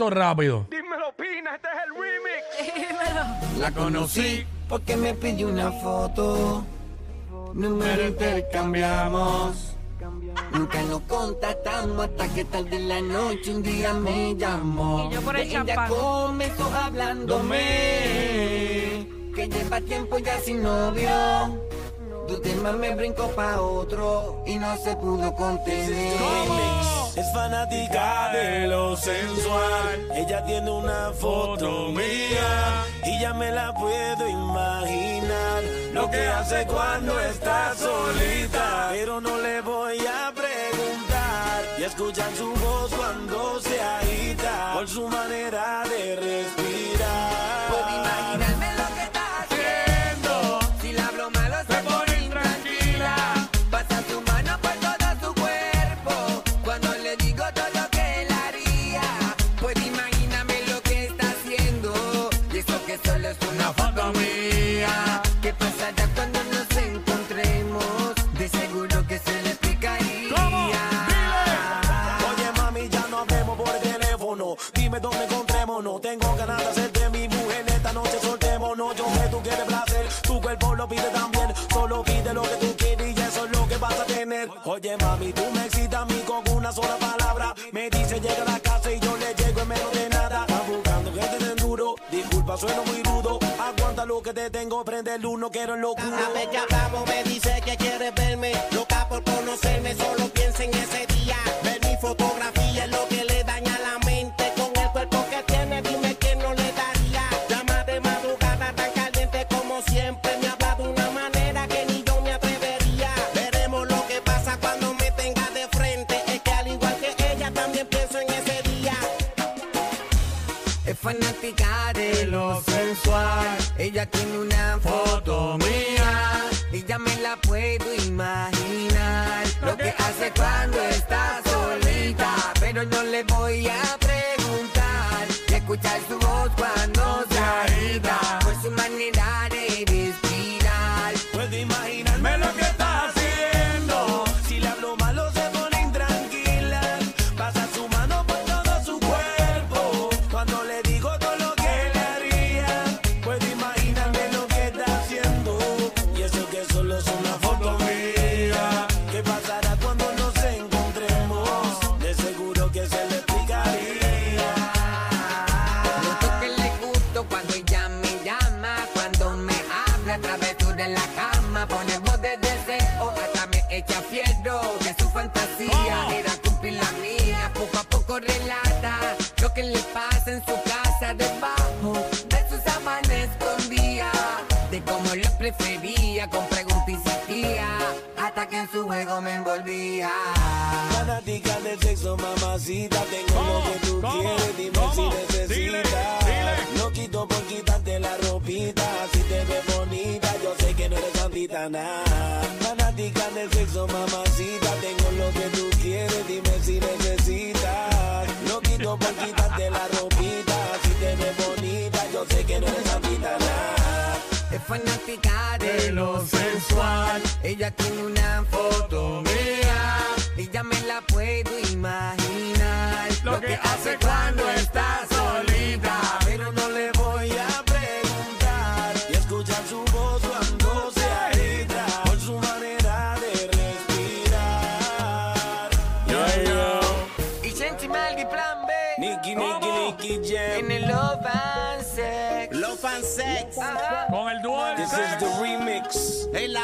esto rápido. Dímelo, Pina, este es el remix. La conocí. Porque me pidió una foto. Número intercambiamos. Nunca nos contactamos hasta que tarde en la noche un día me llamó. Y yo por el Ella comenzó hablándome. Que lleva tiempo ya sin novio. Tu tema me brincó pa' otro y no se pudo contener. Es fanática de lo sensual. Ella tiene una foto mía y ya me la puedo imaginar. Lo que hace cuando está solita. Pero no le voy a preguntar y escuchar su voz cuando se agita por su manera de respirar. Oye mami, tú me excitas a mí con una sola palabra. Me dice llega a la casa y yo le llego en menos de nada. Estás buscando gente de enduro. Disculpa, sueno muy rudo. Aguanta lo que te tengo, prende el uno, quiero el locuro. Cada vez que hablamos me dice que quiere verme, loca por conocerme, solo piensa en ese día. Ver mi fotografía es lo que le daña la mente. Con el cuerpo que tiene, dime sensual. Ella tiene una foto mía. Y ya me la puedo imaginar. Lo que hace cuando está solita. Pero no le voy a preguntar. Y escuchar su voz cuando de la cama, pone voz de deseo, hasta me echa fierro, que su fantasía. Era cumplir la mía, poco a poco relata lo que le pasa en su casa debajo de sus sábanas escondía, de cómo lo prefería, con preguntas que en su juego me envolvía. Fanática del sexo, mamacita. Tengo lo que tú ¿Cómo? quieres, dime ¿Cómo? si necesitas. Dile, dile. No quito por quitarte la ropita. Si te ves bonita, yo sé que no eres santita nada. Fanática del sexo, mamacita. Tengo lo que tú quieres, dime si necesitas. No quito por quitarte la ropita. Si te ves bonita, yo sé que no eres santita nada. Fanática de lo sensual. Ella tiene una foto mía. Y ya me la puedo imaginar. Lo, que hace cuando está solita.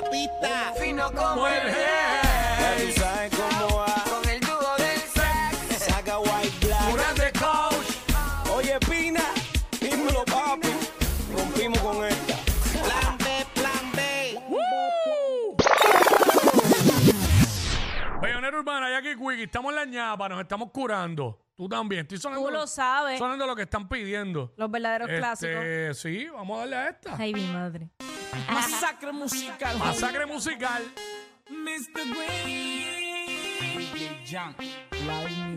La pista. Fino como el Ya tú rey. sabes cómo va. Con el dúo del sex. Saca white black. Coach. Oye, Pina, dímelo, papi. Rompimos con esta. Plan B, plan B. Urbana, Jackie Quickie, estamos en la ñapa, nos estamos curando. Tú también. Estoy sonando, Tú lo sabes. sonando lo que están pidiendo. Los verdaderos Este, clásicos. Sí, vamos a darle a esta. Ay, mi madre. Masacre musical. Masacre musical. Mr. Green.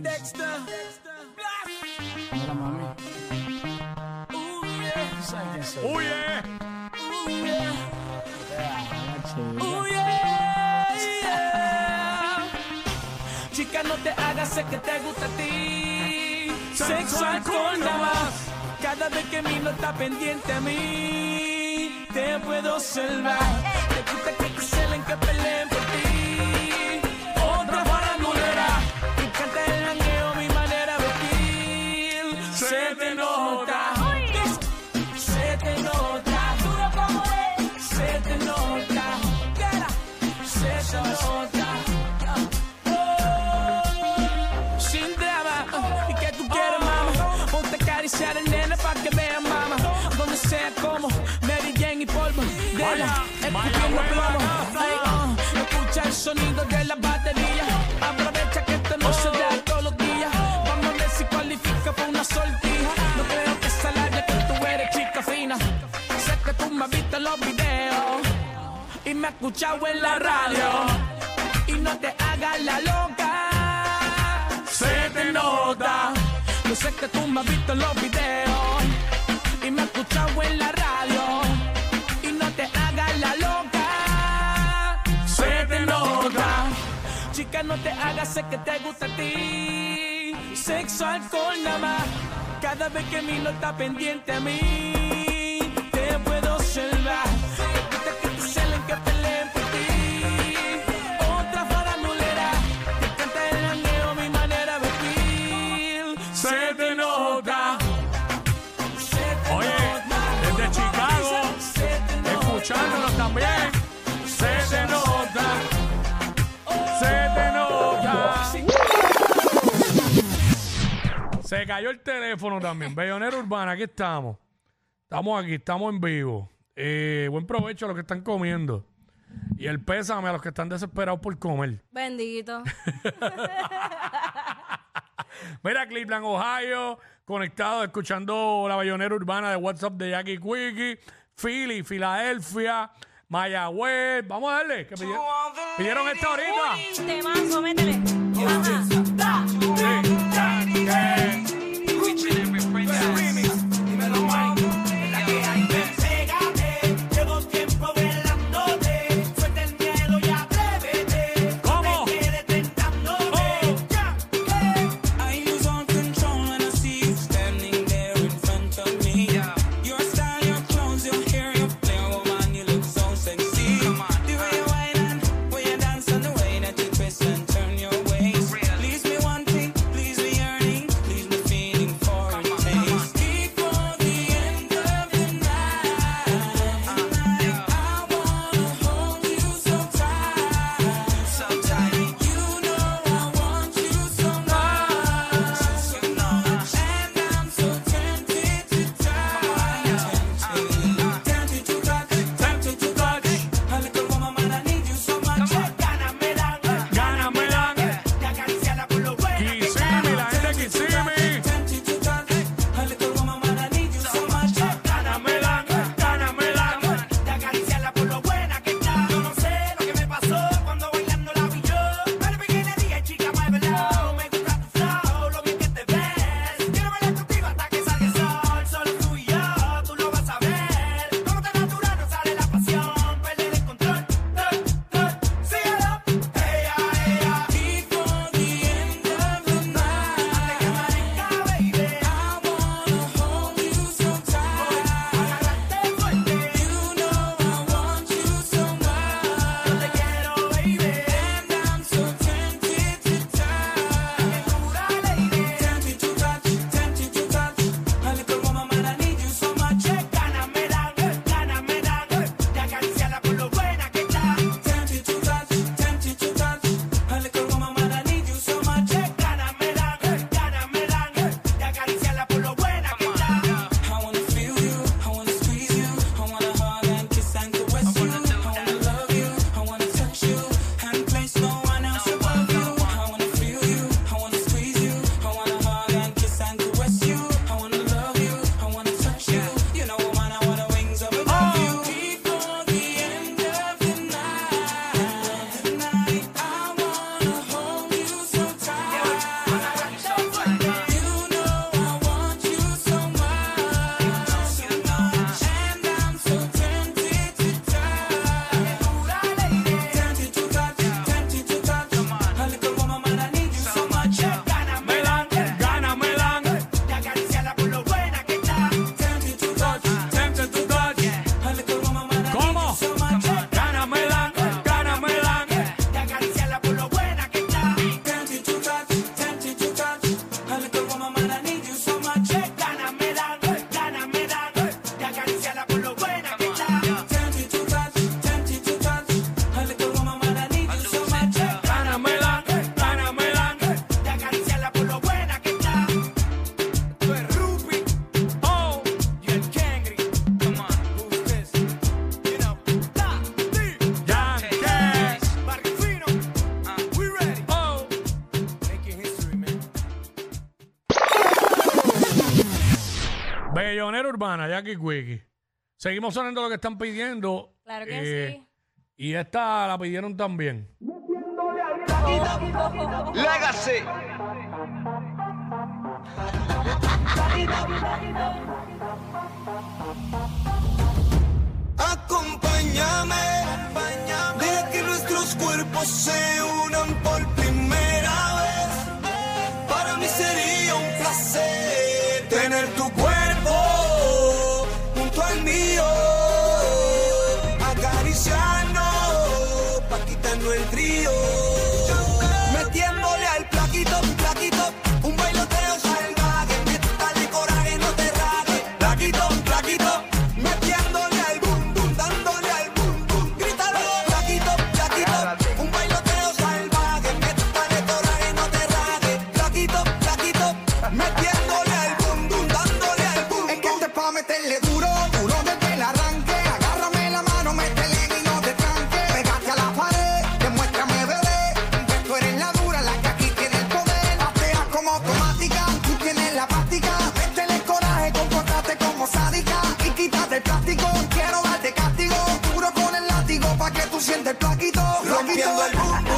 Dexter. Uy, eh. Ooh, yeah, yeah. Chica, no te hagas, sé que te gusta a ti. Sexo, alcohol, nada más. Cada vez que mi no está pendiente a mí, te puedo salvar. La escupiendo hueva, plomo. Ay, Escucha el sonido de la batería. Aprovecha que esto no se da todos los días. Vamos a ver si cualifica para una sortija. No creo que esa labia que tú eres chica fina. Sé que tú me has visto en los videos y me has escuchado en la radio. Y no te hagas la loca. Se te nota. Yo sé que tú me has visto en los videos y me has escuchado en la radio. No te hagas, sé que te gusta a ti. Sexo, alcohol, nada más. Cada vez que mi no está pendiente a mí, Cayó el teléfono también. Bellonera Urbana, aquí estamos. Estamos aquí, estamos en vivo. Eh, buen provecho a los que están comiendo. Y el pésame a los que están desesperados por comer. Bendito. Mira, Cleveland, Ohio, conectado, escuchando la bayonera urbana de WhatsApp de Jackie Quickie, Philly, Filadelfia, Mayagüez. Vamos a darle, que pidieron, pidieron esta ahorita. Temazo, métele. Ajá. Bellonera Urbana, Jackie Quickie. Seguimos sonando lo que están pidiendo. Claro que eh, sí. Y esta la pidieron también. Legacy. Acompáñame, acompáñame, deja que nuestros cuerpos se unan. tú sientes plaquito, rompiendo el boom,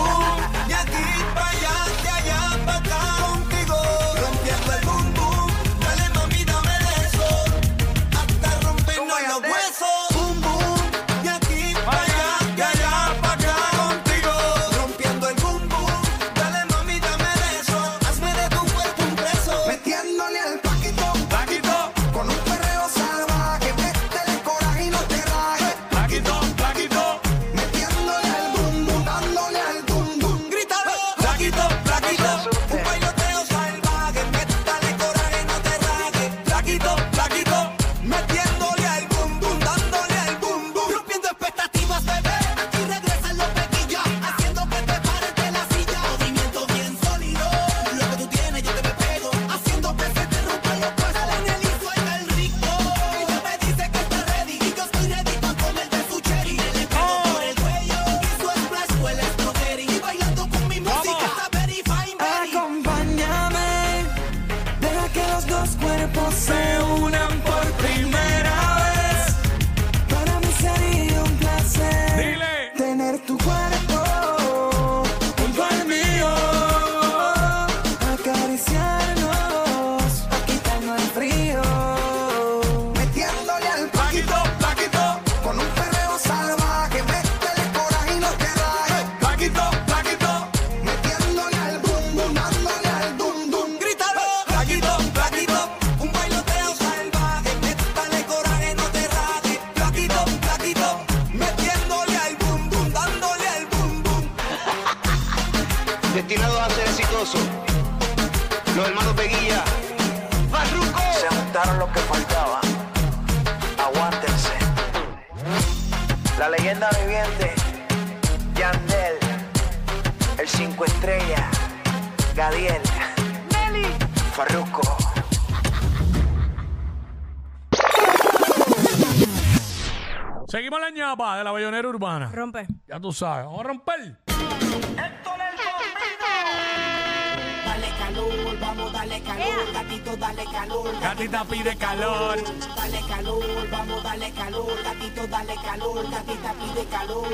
Seguimos la ñapa de la bayonera urbana. Rompe. Ya tú sabes. Vamos a romper. Héctor el Bombero. Dale calor, vamos, dale calor. Gatito, dale calor. Gatita pide calor. Dale calor, vamos, dale calor. Gatito, dale calor. Gatita pide calor.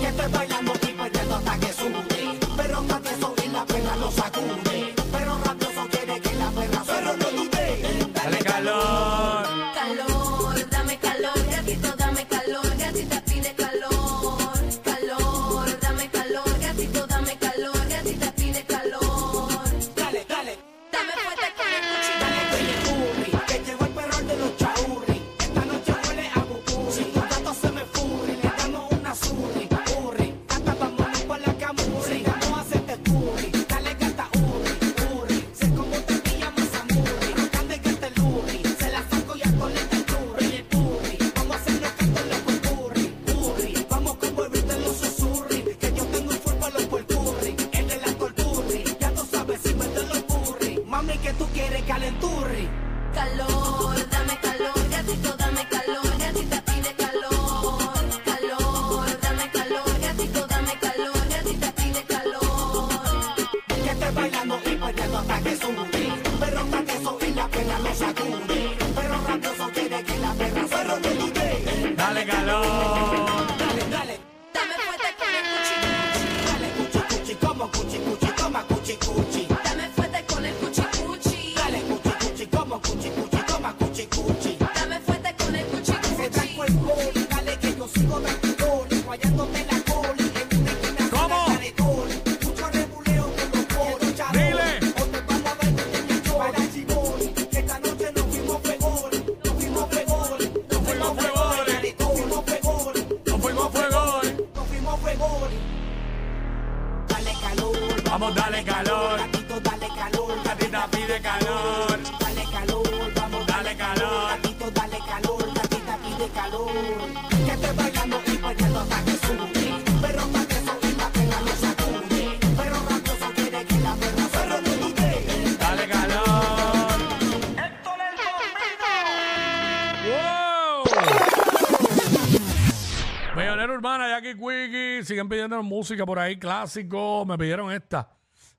Que estoy bailando y perdiendo hasta que sube. Pero no te sobre la pena lo sacude. Pero rápido. bailando y perdiendo hasta que sube. Un perro taqueso y la perra lo sacude. Un perro rabioso quiere que la perra se rodee. Dale calor. Dale, dale. Dame fuerte con el cuchi. Dale cuchi cuchi como cuchi cuchi toma cuchi cuchi. Dale calor. Gatito, dale calor. Gatita pide calor. Dale calor, vamos, Dale calor. gatito, dale calor. Gatita pide calor. Que te bailando Quickie, siguen pidiendo música por ahí, clásico. Me pidieron esta.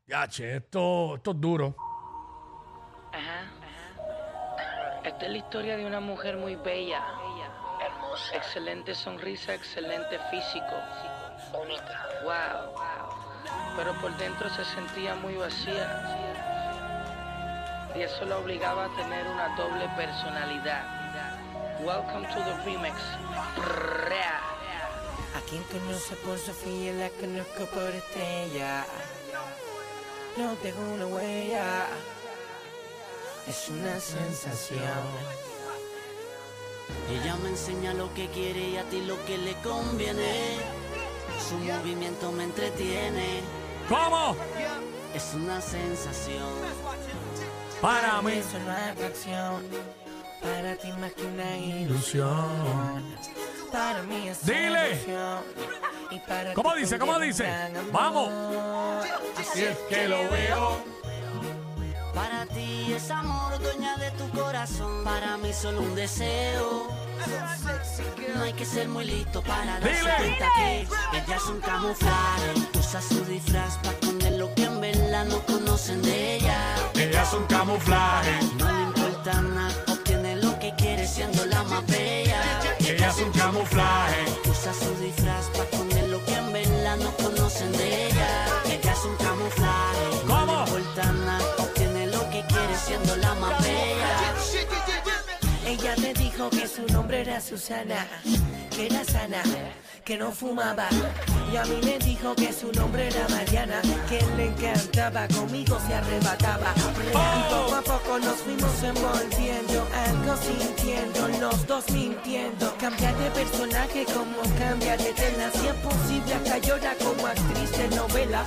Ya, che, esto, esto es duro. Esta es la historia de una mujer muy bella. Hermosa. Excelente sonrisa, excelente físico. Bonita. Wow. Pero por dentro se sentía muy vacía. Y eso la obligaba a tener una doble personalidad. Welcome to the remix. Rea. Quien conoce por Sofía, la conozco por Estrella. No tengo una huella, es una sensación. Ella me enseña lo que quiere y a ti lo que le conviene. Su movimiento me entretiene. ¿Cómo? Es una sensación. Para mí. Es una atracción, para ti más que una Ilusión. Para mí es Dile. y para ¿Cómo dice? ¿Cómo dice? Vamos. Si es que lo veo. Para ti es amor, dueña de tu corazón. Para mí solo un deseo. No hay que ser muy listo para darse cuenta que ella es un camuflaje. Usa su disfraz para esconder lo que en verdad no conocen de ella. Ella es un camuflaje. No le importa nada, obtiene lo que quiere siendo la más bella. Ella es un camuflaje. Usa su disfraz para esconder lo que en verdad no conocen de ella. Ella es un camuflaje. No ¿Cómo? le importa nada, obtiene lo que quiere siendo la más bella. Ella me dijo que su nombre era Susana, que era sana, que no fumaba. Y a mí me dijo que su nombre era Mariana, que le encantaba, conmigo se arrebataba. Poco a poco nos fuimos envolviendo, algo sintiendo, los dos mintiendo. Cambiar de personaje como cambia de tela, si es posible hasta llora como actriz de novela.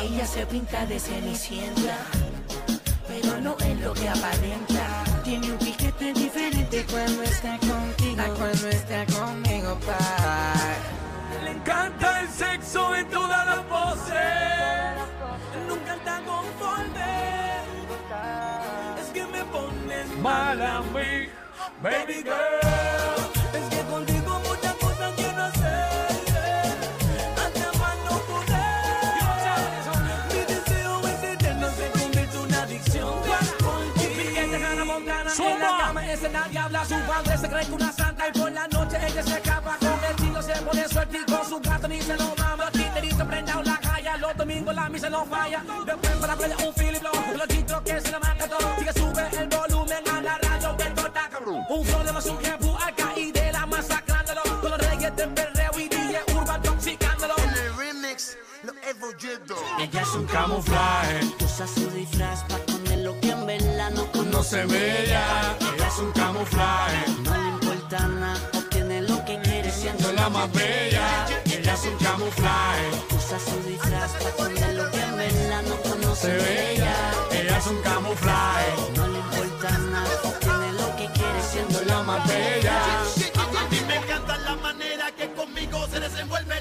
Ella se pinta de cenicienta pero no es lo que aparenta. Tiene un piquete diferente cuando está contigo, a cuando está conmigo, pa. Le encanta el sexo en todas las poses. Nunca está conforme. Es que me pones Mal a mí, baby girl. Padre se cree que una santa y por la noche ella se escapa con el tiro se pone suerte y con su gato ni se lo mama. Los titeritos prendados la calle los domingos la misa no falla. Después para la playa un Philip los chistros que se le marca todo. Sigue sube el volumen a la radio que cabrón. Un flow de más un jefu acá y de la masacrándolo. Con los reyes de perreo y DJ Urban toxicándolo. El remix, lo evo Ella es un Camuflaje. Usa su disfraz para no se ve ella. Ella es un camuflaje. No le importa nada, obtiene lo que quiere siendo la más bella. Ella es un camuflaje. Usa su disfraz para esconder lo que en verdad no conoce Se de ella. Ella es un camuflaje. No le importa nada, obtiene lo que quiere siendo La más bella. A mí me encanta la manera que conmigo se desenvuelve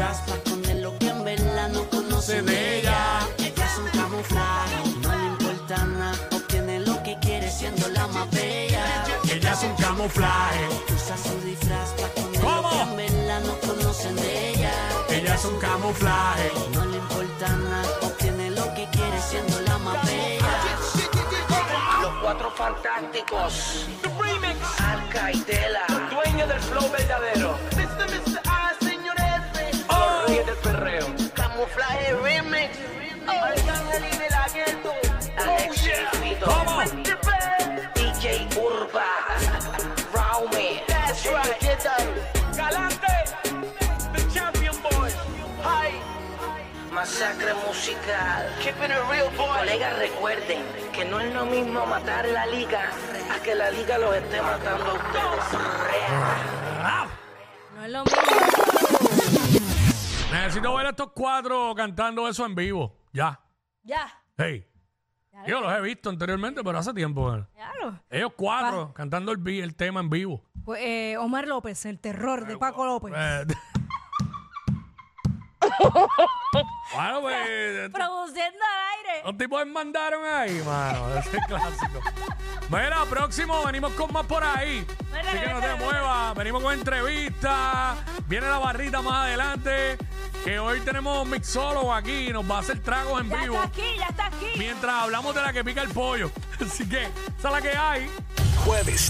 disfraz para esconder lo que en verdad no conoce de ella. Ella es un camuflaje, no le importa nada, obtiene lo que quiere siendo la más bella. Ella es un camuflaje. Usa su disfraz para ¿Cómo? lo que en verdad no conocen de ella. Ella es un camuflaje. No le importa nada, obtiene lo que quiere siendo la más bella. Los cuatro fantásticos. Arca y Tela. Dueño del flow verdadero. Perreo. Camuflaje remix. Alexis Fito. ¿Cómo? DJ Urba. Raume. That's right. Galante. The champion boy. Hi. Masacre musical. Keeping it real, boy. Colegas, recuerden que no es lo mismo matar la liga a que la liga los esté matando a ustedes. No es lo mismo. Necesito ver a estos cuatro cantando eso en vivo. Ya. Ya. Hey. Ya Yo los he visto anteriormente, pero hace tiempo. eh. Claro. Ellos cuatro cantando el, vi- el tema en vivo. Pues, eh, Omar López, el terror de Paco López. Eh, bueno, pues. Produciendo al aire. Los tipos me mandaron ahí, mano. Ese es clásico. Mira, próximo, venimos con más por ahí. Así que no te muevas. Venimos con entrevistas. Viene la barrita más adelante. Que hoy tenemos un mixólogo aquí. Nos va a hacer tragos en Ya vivo. está aquí, ya está aquí. Mientras hablamos de la que pica el pollo. Así que, esa es la que hay. Jueves